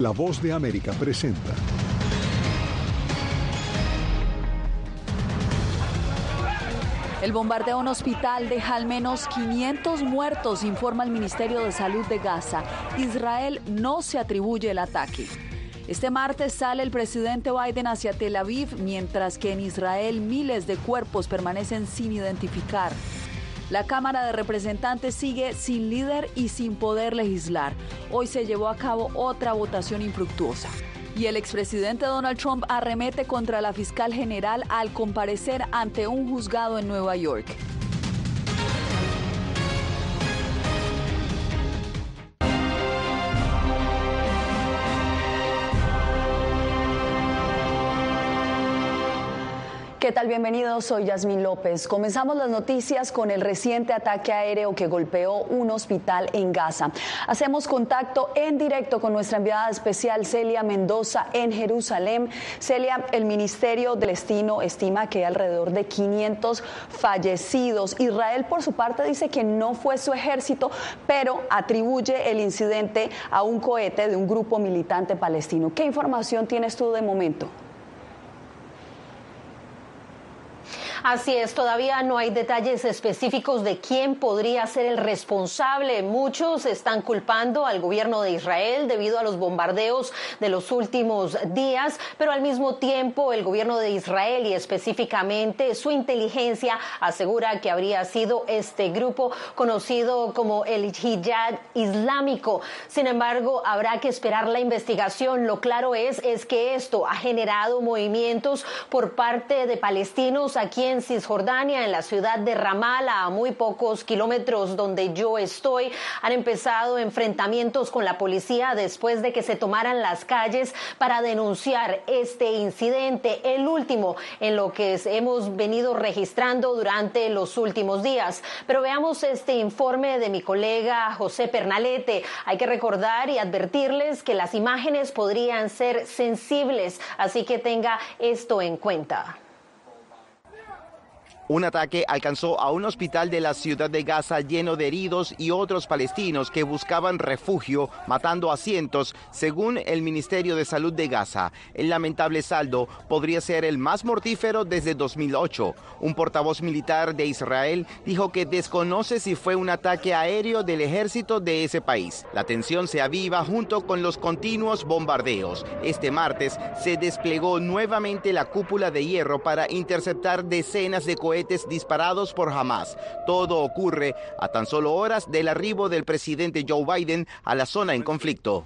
La voz de América presenta. El bombardeo a un hospital deja al menos 500 muertos, informa el Ministerio de Salud de Gaza. Israel no se atribuye el ataque. Este martes sale el presidente Biden hacia Tel Aviv, mientras que en Israel miles de cuerpos permanecen sin identificar. La Cámara de Representantes sigue sin líder y sin poder legislar. Hoy se llevó a cabo otra votación infructuosa. Y el expresidente Donald Trump arremete contra la fiscal general al comparecer ante un juzgado en Nueva York. ¿Qué tal? Bienvenidos, soy Yasmín López. Comenzamos las noticias con el reciente ataque aéreo que golpeó un hospital en Gaza. Hacemos contacto en directo con nuestra enviada especial Celia Mendoza en Jerusalén. Celia, el Ministerio del Destino estima que hay alrededor de 500 fallecidos. Israel, por su parte, dice que no fue su ejército, pero atribuye el incidente a un cohete de un grupo militante palestino. ¿Qué información tienes tú de momento? Así es, todavía no hay detalles específicos de quién podría ser el responsable. Muchos están culpando al gobierno de Israel debido a los bombardeos de los últimos días, pero al mismo tiempo el gobierno de Israel y específicamente su inteligencia asegura que habría sido este grupo conocido como el Hijab Islámico. Sin embargo, habrá que esperar la investigación. Lo claro es, es que esto ha generado movimientos por parte de palestinos aquí Cisjordania, en la ciudad de Ramala, a muy pocos kilómetros donde yo estoy, han empezado enfrentamientos con la policía después de que se tomaran las calles para denunciar este incidente, el último en lo que hemos venido registrando durante los últimos días. Pero veamos este informe de mi colega José Pernalete. Hay que recordar y advertirles que las imágenes podrían ser sensibles, así que tenga esto en cuenta. Un ataque alcanzó a un hospital de la ciudad de Gaza lleno de heridos y otros palestinos que buscaban refugio, matando a cientos, según el Ministerio de Salud de Gaza. El lamentable saldo podría ser el más mortífero desde 2008. Un portavoz militar de Israel dijo que desconoce si fue un ataque aéreo del ejército de ese país. La tensión se aviva junto con los continuos bombardeos. Este martes se desplegó nuevamente la cúpula de hierro para interceptar decenas de cohetes disparados por Hamas. Todo ocurre a tan solo horas del arribo del presidente Joe Biden a la zona en conflicto.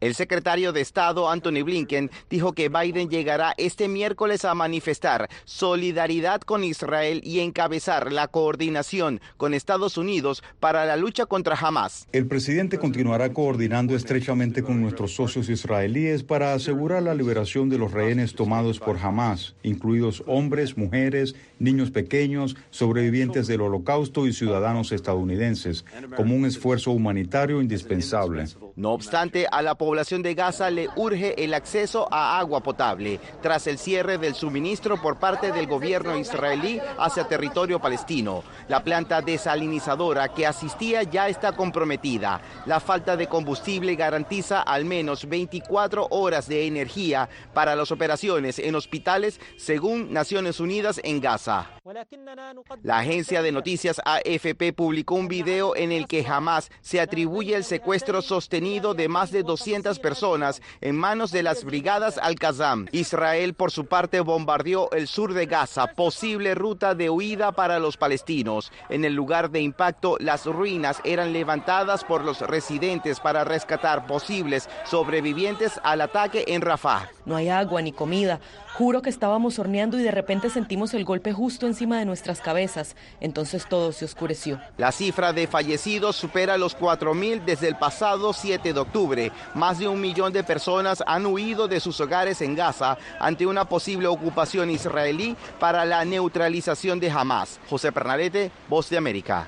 El secretario de Estado, Anthony Blinken, dijo que Biden llegará este miércoles a manifestar solidaridad con Israel y encabezar la coordinación con Estados Unidos para la lucha contra Hamas. El presidente continuará coordinando estrechamente con nuestros socios israelíes para asegurar la liberación de los rehenes tomados por Hamas, incluidos hombres, mujeres, niños pequeños, sobrevivientes del holocausto y ciudadanos estadounidenses, como un esfuerzo humanitario indispensable. No obstante, a la población de Gaza le urge el acceso a agua potable tras el cierre del suministro por parte del gobierno israelí hacia territorio palestino. La planta desalinizadora que asistía ya está comprometida. La falta de combustible garantiza al menos 24 horas de energía para las operaciones en hospitales según Naciones Unidas en Gaza. La agencia de noticias AFP publicó un video en el que jamás se atribuye el secuestro sostenido de más de 200 personas en manos de las brigadas Al-Qassam. Israel, por su parte, bombardeó el sur de Gaza, posible ruta de huida para los palestinos. En el lugar de impacto, las ruinas eran levantadas por los residentes para rescatar posibles sobrevivientes al ataque en Rafah. No hay agua ni comida. Juro que estábamos horneando y de repente sentimos el golpe justo encima de nuestras cabezas. Entonces todo se oscureció. La cifra de fallecidos supera los 4.000 desde el pasado 7 de octubre. Más de un millón de personas han huido de sus hogares en Gaza ante una posible ocupación israelí para la neutralización de Hamas. José Pernalete, Voz de América.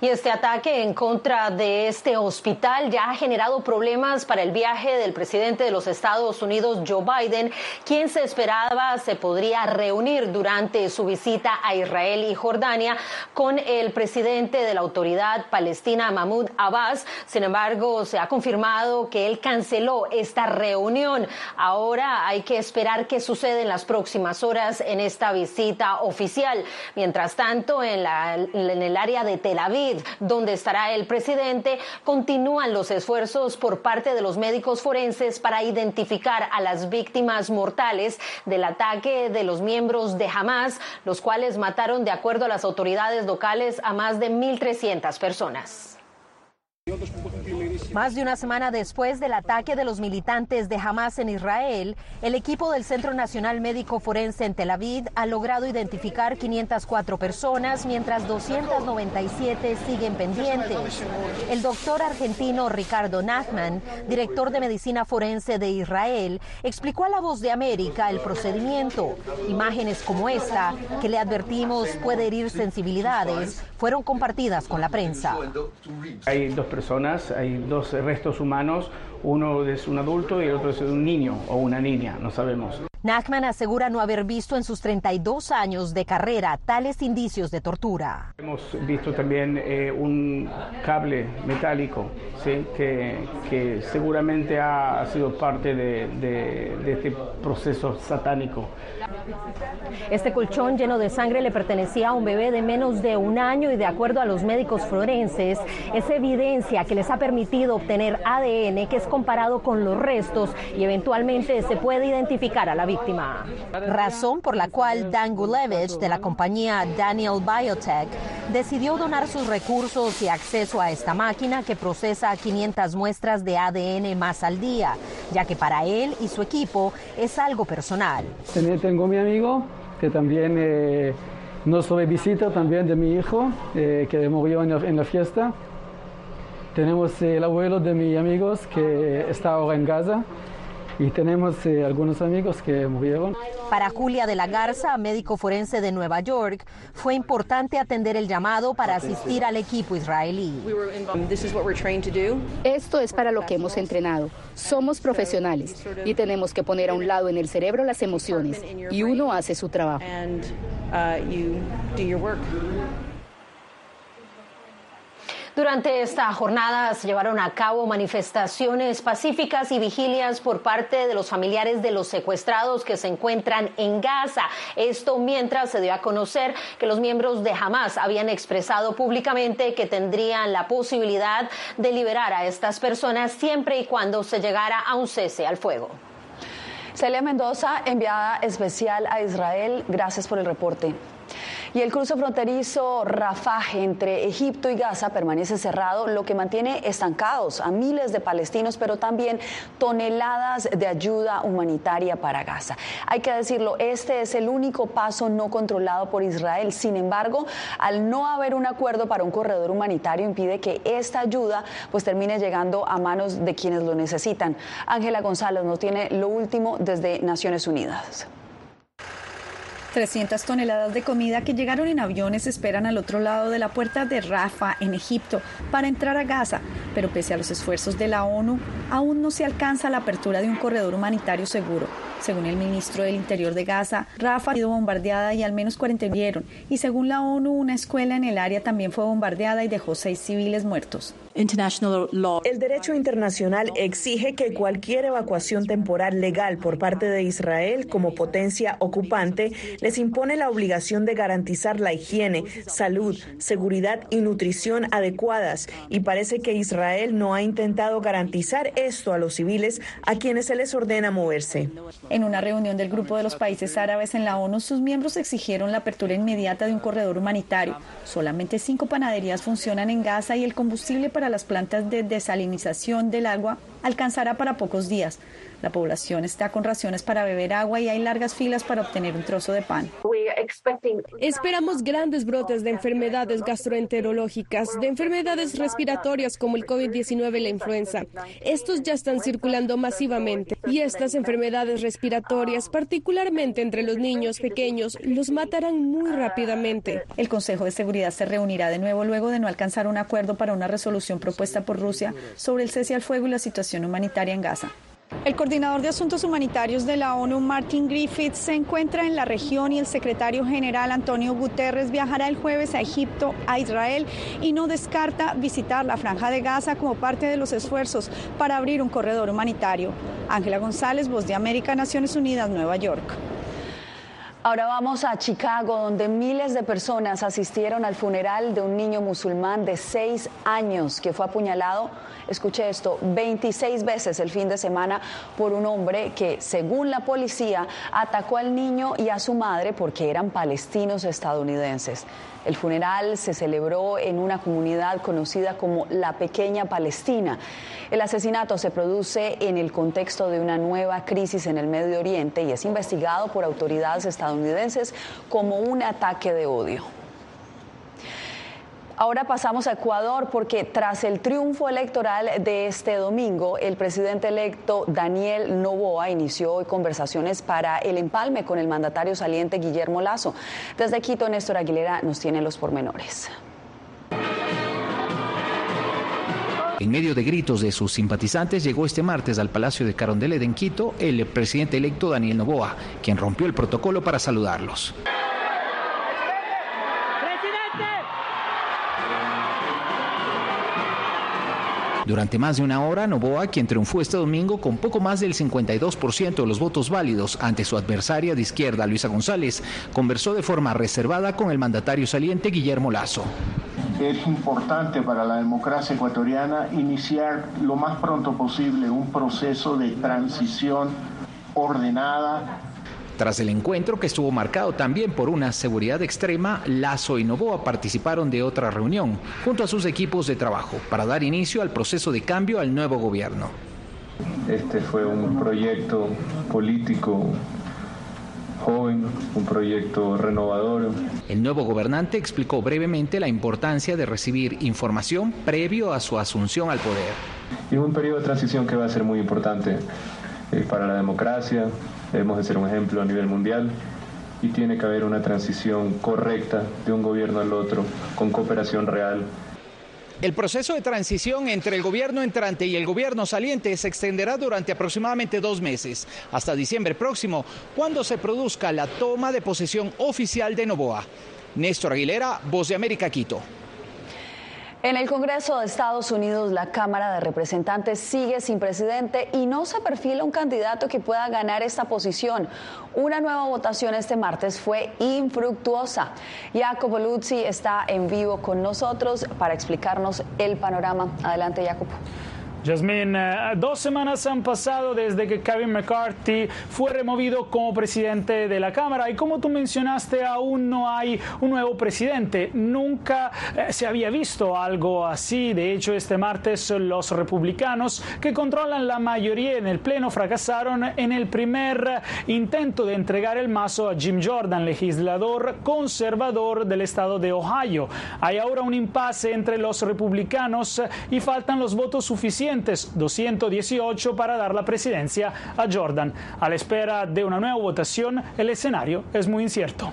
Y este ataque en contra de este hospital ya ha generado problemas para el viaje del presidente de los Estados Unidos, Joe Biden, quien se esperaba se podría reunir durante su visita a Israel y Jordania con el presidente de la autoridad palestina, Mahmoud Abbas. Sin embargo, se ha confirmado que él canceló esta reunión. Ahora hay que esperar qué sucede en las próximas horas en esta visita oficial. Mientras tanto, en, en el área de Tel Aviv, donde estará el presidente, continúan los esfuerzos por parte de los médicos forenses para identificar a las víctimas mortales del ataque de los miembros de Hamas, los cuales mataron, de acuerdo a las autoridades locales, a más de 1.300 personas. Más de una semana después del ataque de los militantes de Hamas en Israel, el equipo del Centro Nacional Médico Forense en Tel Aviv ha logrado identificar 504 personas, mientras 297 siguen pendientes. El doctor argentino Ricardo Nachman, director de Medicina Forense de Israel, explicó a La Voz de América el procedimiento. Imágenes como esta, que le advertimos puede herir sensibilidades, fueron compartidas con la prensa. Hay dos personas, hay dos restos humanos, uno es un adulto y el otro es un niño o una niña, no sabemos. Nachman asegura no haber visto en sus 32 años de carrera tales indicios de tortura. Hemos visto también eh, un cable metálico ¿sí? que, que, seguramente ha sido parte de, de, de este proceso satánico. Este colchón lleno de sangre le pertenecía a un bebé de menos de un año y de acuerdo a los médicos forenses es evidencia que les ha permitido obtener ADN que es comparado con los restos y eventualmente se puede identificar a la víctima. Razón por la cual Dan Gulevich de la compañía Daniel Biotech decidió donar sus recursos y acceso a esta máquina que procesa 500 muestras de ADN más al día, ya que para él y su equipo es algo personal. Tengo mi amigo que también eh, nos fue visita también de mi hijo eh, que murió en la, en la fiesta. Tenemos el abuelo de mis amigos que está ahora en Gaza y tenemos eh, algunos amigos que murieron. Para Julia de la Garza, médico forense de Nueva York, fue importante atender el llamado para asistir al equipo israelí. Esto es para lo que hemos entrenado. Somos profesionales y tenemos que poner a un lado en el cerebro las emociones y uno hace su trabajo. Durante esta jornada se llevaron a cabo manifestaciones pacíficas y vigilias por parte de los familiares de los secuestrados que se encuentran en Gaza. Esto mientras se dio a conocer que los miembros de Hamas habían expresado públicamente que tendrían la posibilidad de liberar a estas personas siempre y cuando se llegara a un cese al fuego. Celia Mendoza, enviada especial a Israel, gracias por el reporte. Y el cruce fronterizo Rafah entre Egipto y Gaza permanece cerrado, lo que mantiene estancados a miles de palestinos, pero también toneladas de ayuda humanitaria para Gaza. Hay que decirlo, este es el único paso no controlado por Israel. Sin embargo, al no haber un acuerdo para un corredor humanitario impide que esta ayuda pues termine llegando a manos de quienes lo necesitan. Ángela González nos tiene lo último desde Naciones Unidas. 300 toneladas de comida que llegaron en aviones esperan al otro lado de la puerta de Rafa, en Egipto, para entrar a Gaza, pero pese a los esfuerzos de la ONU, aún no se alcanza la apertura de un corredor humanitario seguro. Según el ministro del Interior de Gaza, Rafa ha sido bombardeada y al menos 40 murieron, y según la ONU, una escuela en el área también fue bombardeada y dejó seis civiles muertos. El derecho internacional exige que cualquier evacuación temporal legal por parte de Israel como potencia ocupante les impone la obligación de garantizar la higiene, salud, seguridad y nutrición adecuadas y parece que Israel no ha intentado garantizar esto a los civiles a quienes se les ordena moverse. En una reunión del Grupo de los Países Árabes en la ONU, sus miembros exigieron la apertura inmediata de un corredor humanitario. Solamente cinco panaderías funcionan en Gaza y el combustible para las plantas de desalinización del agua alcanzará para pocos días. La población está con raciones para beber agua y hay largas filas para obtener un trozo de pan. Esperamos grandes brotes de enfermedades gastroenterológicas, de enfermedades respiratorias como el COVID-19 y la influenza. Estos ya están circulando masivamente y estas enfermedades respiratorias, particularmente entre los niños pequeños, los matarán muy rápidamente. El Consejo de Seguridad se reunirá de nuevo luego de no alcanzar un acuerdo para una resolución propuesta por Rusia sobre el cese al fuego y la situación humanitaria en Gaza. El coordinador de asuntos humanitarios de la ONU, Martin Griffiths, se encuentra en la región y el secretario general Antonio Guterres viajará el jueves a Egipto, a Israel y no descarta visitar la franja de Gaza como parte de los esfuerzos para abrir un corredor humanitario. Ángela González, Voz de América, Naciones Unidas, Nueva York. Ahora vamos a Chicago, donde miles de personas asistieron al funeral de un niño musulmán de seis años que fue apuñalado escuche esto, 26 veces el fin de semana por un hombre que, según la policía, atacó al niño y a su madre porque eran palestinos estadounidenses. El funeral se celebró en una comunidad conocida como la Pequeña Palestina. El asesinato se produce en el contexto de una nueva crisis en el Medio Oriente y es investigado por autoridades estadounidenses como un ataque de odio. Ahora pasamos a Ecuador porque tras el triunfo electoral de este domingo, el presidente electo Daniel Novoa inició hoy conversaciones para el empalme con el mandatario saliente Guillermo Lazo. Desde Quito, Néstor Aguilera nos tiene los pormenores. En medio de gritos de sus simpatizantes, llegó este martes al Palacio de Carondelet en Quito el presidente electo Daniel Novoa, quien rompió el protocolo para saludarlos. Durante más de una hora, Novoa, quien triunfó este domingo con poco más del 52% de los votos válidos ante su adversaria de izquierda, Luisa González, conversó de forma reservada con el mandatario saliente Guillermo Lazo. Es importante para la democracia ecuatoriana iniciar lo más pronto posible un proceso de transición ordenada, tras el encuentro, que estuvo marcado también por una seguridad extrema, Lazo y Novoa participaron de otra reunión junto a sus equipos de trabajo para dar inicio al proceso de cambio al nuevo gobierno. Este fue un proyecto político joven, un proyecto renovador. El nuevo gobernante explicó brevemente la importancia de recibir información previo a su asunción al poder. Y un periodo de transición que va a ser muy importante eh, para la democracia, Debemos de ser un ejemplo a nivel mundial y tiene que haber una transición correcta de un gobierno al otro con cooperación real. El proceso de transición entre el gobierno entrante y el gobierno saliente se extenderá durante aproximadamente dos meses, hasta diciembre próximo, cuando se produzca la toma de posesión oficial de Novoa. Néstor Aguilera, Voz de América, Quito. En el Congreso de Estados Unidos, la Cámara de Representantes sigue sin presidente y no se perfila un candidato que pueda ganar esta posición. Una nueva votación este martes fue infructuosa. Jacopo Luzzi está en vivo con nosotros para explicarnos el panorama. Adelante, Jacopo. Jasmine, eh, dos semanas han pasado desde que Kevin McCarthy fue removido como presidente de la Cámara y como tú mencionaste, aún no hay un nuevo presidente. Nunca eh, se había visto algo así. De hecho, este martes los republicanos que controlan la mayoría en el Pleno fracasaron en el primer intento de entregar el mazo a Jim Jordan, legislador conservador del estado de Ohio. Hay ahora un impasse entre los republicanos y faltan los votos suficientes 218 para dar la presidencia a Jordan. A la espera de una nueva votación, el escenario es muy incierto.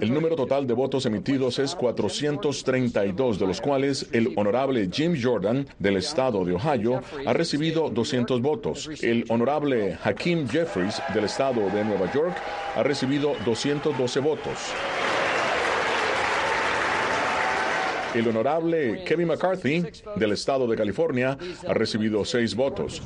El número total de votos emitidos es 432, de los cuales el honorable Jim Jordan del estado de Ohio ha recibido 200 votos. El honorable Hakeem Jeffries del estado de Nueva York ha recibido 212 votos. El honorable Kevin McCarthy, del estado de California, ha recibido seis votos.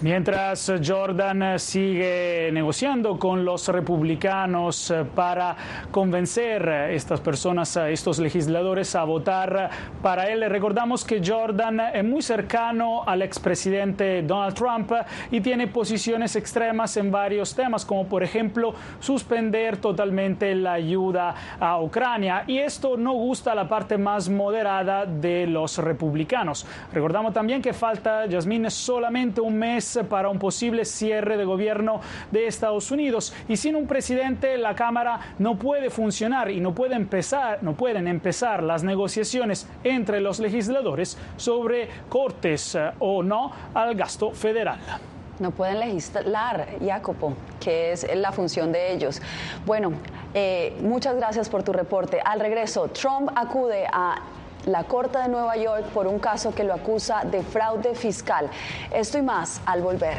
Mientras Jordan sigue negociando con los republicanos para convencer a estas personas, a estos legisladores a votar para él, recordamos que Jordan es muy cercano al expresidente Donald Trump y tiene posiciones extremas en varios temas, como por ejemplo suspender totalmente la ayuda a Ucrania. Y esto no gusta a la parte más moderada de los republicanos. Recordamos también que falta, Yasmín, solamente un mes para un posible cierre de gobierno de Estados Unidos. Y sin un presidente, la Cámara no puede funcionar y no, puede empezar, no pueden empezar las negociaciones entre los legisladores sobre cortes eh, o no al gasto federal. No pueden legislar, Jacopo, que es la función de ellos. Bueno, eh, muchas gracias por tu reporte. Al regreso, Trump acude a la Corte de Nueva York por un caso que lo acusa de fraude fiscal. Esto y más al volver.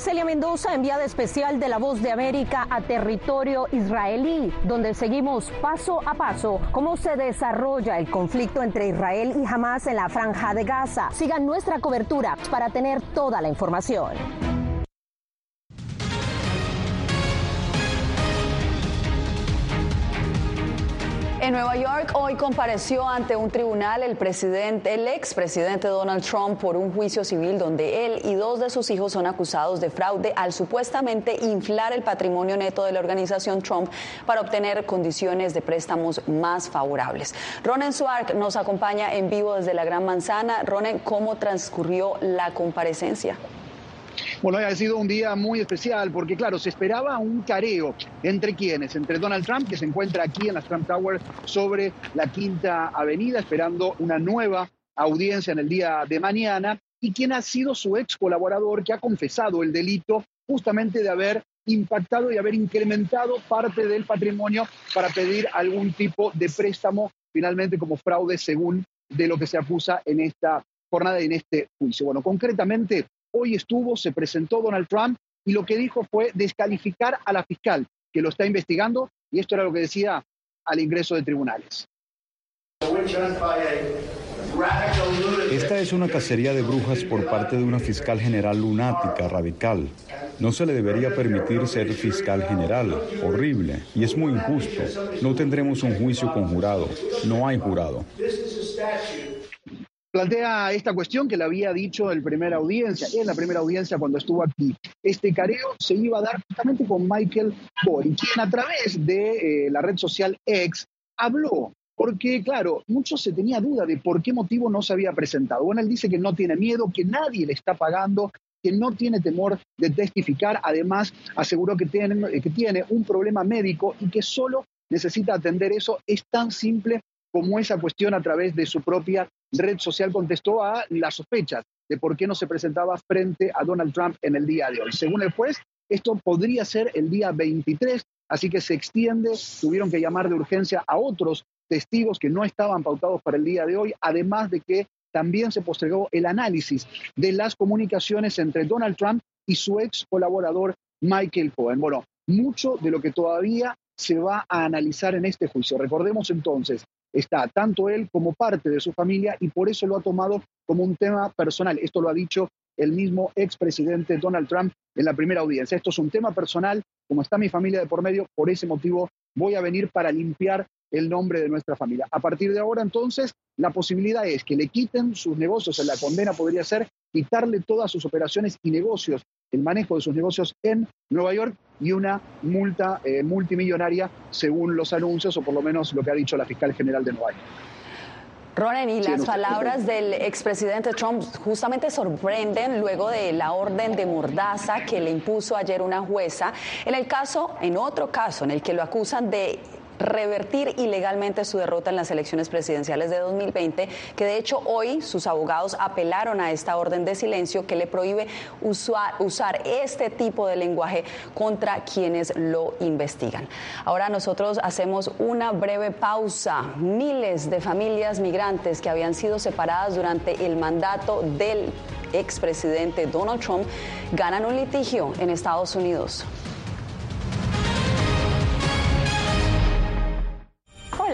Celia Mendoza, enviada especial de La Voz de América a territorio israelí, donde seguimos paso a paso cómo se desarrolla el conflicto entre Israel y Hamas en la franja de Gaza. Sigan nuestra cobertura para tener toda la información. En Nueva York hoy compareció ante un tribunal el presidente, el expresidente Donald Trump por un juicio civil donde él y dos de sus hijos son acusados de fraude al supuestamente inflar el patrimonio neto de la organización Trump para obtener condiciones de préstamos más favorables. Ronen Suark nos acompaña en vivo desde la Gran Manzana. Ronen, ¿cómo transcurrió la comparecencia? Bueno, ha sido un día muy especial porque, claro, se esperaba un careo entre quienes, entre Donald Trump, que se encuentra aquí en la Trump Tower sobre la Quinta Avenida, esperando una nueva audiencia en el día de mañana, y quien ha sido su ex colaborador que ha confesado el delito justamente de haber impactado y haber incrementado parte del patrimonio para pedir algún tipo de préstamo, finalmente como fraude según de lo que se acusa en esta jornada y en este juicio. Bueno, concretamente, Hoy estuvo, se presentó Donald Trump y lo que dijo fue descalificar a la fiscal que lo está investigando y esto era lo que decía al ingreso de tribunales. Esta es una cacería de brujas por parte de una fiscal general lunática, radical. No se le debería permitir ser fiscal general. Horrible. Y es muy injusto. No tendremos un juicio con jurado. No hay jurado plantea esta cuestión que le había dicho en primera audiencia, en la primera audiencia cuando estuvo aquí. Este careo se iba a dar justamente con Michael Bory, quien a través de eh, la red social X habló porque, claro, mucho se tenía duda de por qué motivo no se había presentado. Bueno, él dice que no tiene miedo, que nadie le está pagando, que no tiene temor de testificar. Además, aseguró que tiene, que tiene un problema médico y que solo necesita atender eso. Es tan simple como esa cuestión a través de su propia red social contestó a las sospechas de por qué no se presentaba frente a Donald Trump en el día de hoy. Según el juez, esto podría ser el día 23, así que se extiende, tuvieron que llamar de urgencia a otros testigos que no estaban pautados para el día de hoy, además de que también se postergó el análisis de las comunicaciones entre Donald Trump y su ex colaborador Michael Cohen. Bueno, mucho de lo que todavía se va a analizar en este juicio. Recordemos entonces, está tanto él como parte de su familia y por eso lo ha tomado como un tema personal. Esto lo ha dicho el mismo expresidente Donald Trump en la primera audiencia. Esto es un tema personal, como está mi familia de por medio, por ese motivo voy a venir para limpiar el nombre de nuestra familia. A partir de ahora, entonces, la posibilidad es que le quiten sus negocios, la condena podría ser quitarle todas sus operaciones y negocios, el manejo de sus negocios en Nueva York y una multa eh, multimillonaria, según los anuncios, o por lo menos lo que ha dicho la fiscal general de Nueva York. Ronen, y las palabras del expresidente Trump justamente sorprenden luego de la orden de mordaza que le impuso ayer una jueza en el caso, en otro caso, en el que lo acusan de revertir ilegalmente su derrota en las elecciones presidenciales de 2020, que de hecho hoy sus abogados apelaron a esta orden de silencio que le prohíbe usar, usar este tipo de lenguaje contra quienes lo investigan. Ahora nosotros hacemos una breve pausa. Miles de familias migrantes que habían sido separadas durante el mandato del expresidente Donald Trump ganan un litigio en Estados Unidos.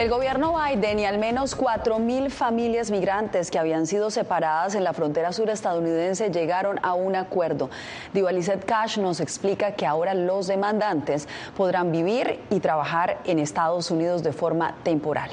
El gobierno Biden y al menos 4.000 familias migrantes que habían sido separadas en la frontera sur estadounidense llegaron a un acuerdo. Divalicet Cash nos explica que ahora los demandantes podrán vivir y trabajar en Estados Unidos de forma temporal.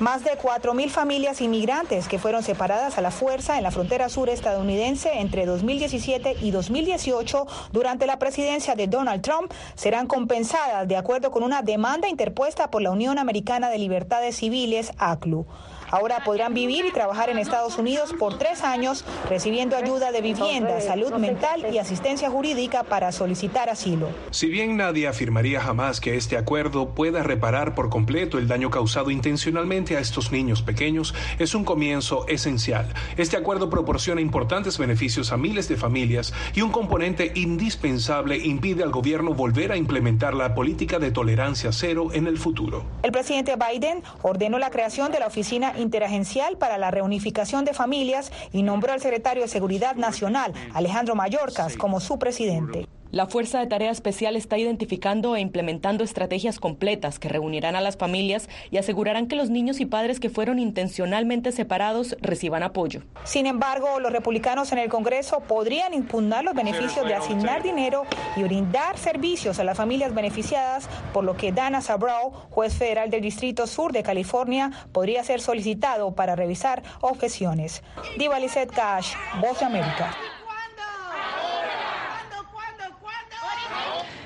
Más de 4.000 familias inmigrantes que fueron separadas a la fuerza en la frontera sur estadounidense entre 2017 y 2018 durante la presidencia de Donald Trump serán compensadas de acuerdo con una demanda interpuesta por la Unión Americana de Libertades Civiles, ACLU. Ahora podrán vivir y trabajar en Estados Unidos por tres años, recibiendo ayuda de vivienda, salud mental y asistencia jurídica para solicitar asilo. Si bien nadie afirmaría jamás que este acuerdo pueda reparar por completo el daño causado intencionalmente a estos niños pequeños, es un comienzo esencial. Este acuerdo proporciona importantes beneficios a miles de familias y un componente indispensable impide al gobierno volver a implementar la política de tolerancia cero en el futuro. El presidente Biden ordenó la creación de la Oficina Interagencial para la Reunificación de Familias y nombró al secretario de Seguridad Nacional, Alejandro Mayorkas, como su presidente. La Fuerza de Tarea Especial está identificando e implementando estrategias completas que reunirán a las familias y asegurarán que los niños y padres que fueron intencionalmente separados reciban apoyo. Sin embargo, los republicanos en el Congreso podrían impugnar los beneficios de asignar dinero y brindar servicios a las familias beneficiadas, por lo que Dana Sabrow, juez federal del Distrito Sur de California, podría ser solicitado para revisar objeciones. Diva Lizette Cash, Voz de América.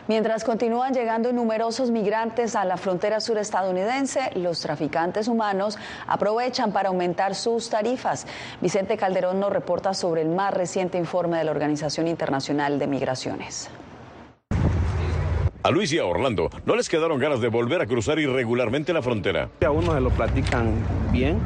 Mientras continúan llegando numerosos migrantes a la frontera sur estadounidense, los traficantes humanos aprovechan para aumentar sus tarifas. Vicente Calderón nos reporta sobre el más reciente informe de la Organización Internacional de Migraciones. A Luis y a Orlando no les quedaron ganas de volver a cruzar irregularmente la frontera. A uno se lo platican bien,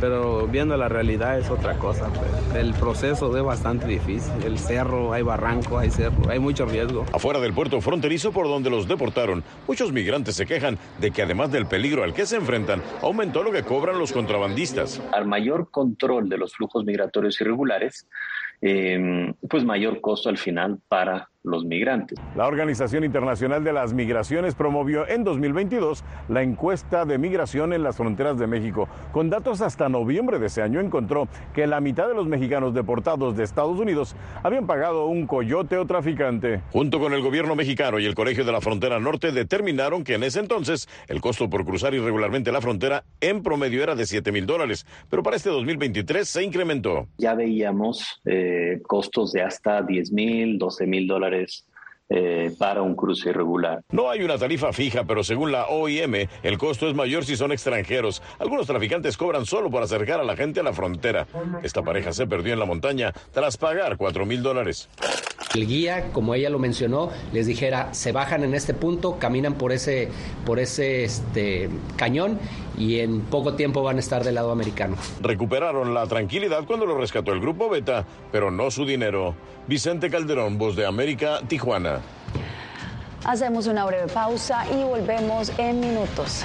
pero viendo la realidad es otra cosa. Pues. El proceso es bastante difícil. El cerro, hay barranco, hay cerro, hay mucho riesgo. Afuera del puerto fronterizo por donde los deportaron, muchos migrantes se quejan de que además del peligro al que se enfrentan, aumentó lo que cobran los contrabandistas. Al mayor control de los flujos migratorios irregulares, eh, pues mayor costo al final para los migrantes. La Organización Internacional de las Migraciones promovió en 2022 la encuesta de migración en las fronteras de México. Con datos hasta noviembre de ese año encontró que la mitad de los mexicanos deportados de Estados Unidos habían pagado un coyote o traficante. Junto con el gobierno mexicano y el Colegio de la Frontera Norte determinaron que en ese entonces el costo por cruzar irregularmente la frontera en promedio era de 7 mil dólares, pero para este 2023 se incrementó. Ya veíamos eh, costos de hasta 10 mil, 12 mil dólares jugadores eh, para un cruce irregular. No hay una tarifa fija, pero según la OIM, el costo es mayor si son extranjeros. Algunos traficantes cobran solo por acercar a la gente a la frontera. Esta pareja se perdió en la montaña tras pagar 4 mil dólares. El guía, como ella lo mencionó, les dijera, se bajan en este punto, caminan por ese, por ese este, cañón y en poco tiempo van a estar del lado americano. Recuperaron la tranquilidad cuando lo rescató el grupo Beta, pero no su dinero. Vicente Calderón, Voz de América, Tijuana. Hacemos una breve pausa y volvemos en minutos.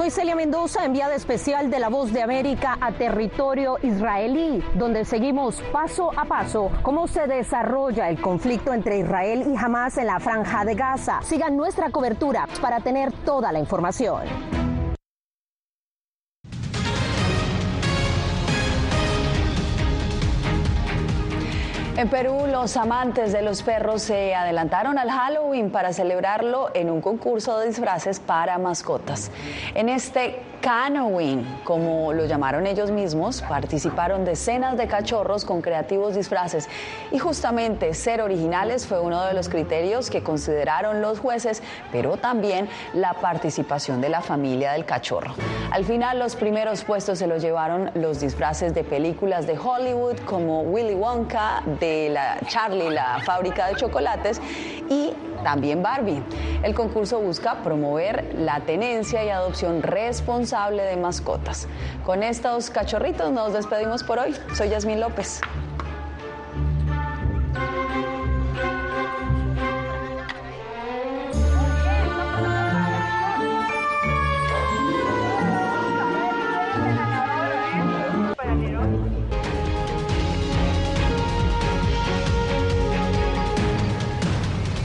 Soy Celia Mendoza, enviada especial de La Voz de América a territorio israelí, donde seguimos paso a paso cómo se desarrolla el conflicto entre Israel y Hamas en la franja de Gaza. Sigan nuestra cobertura para tener toda la información. En Perú, los amantes de los perros se adelantaron al Halloween para celebrarlo en un concurso de disfraces para mascotas. En este Canowin, como lo llamaron ellos mismos, participaron decenas de cachorros con creativos disfraces y justamente ser originales fue uno de los criterios que consideraron los jueces, pero también la participación de la familia del cachorro. Al final los primeros puestos se los llevaron los disfraces de películas de Hollywood como Willy Wonka, de la Charlie, la fábrica de chocolates y también Barbie. El concurso busca promover la tenencia y adopción responsable de mascotas. Con estos cachorritos nos despedimos por hoy. Soy Yasmín López.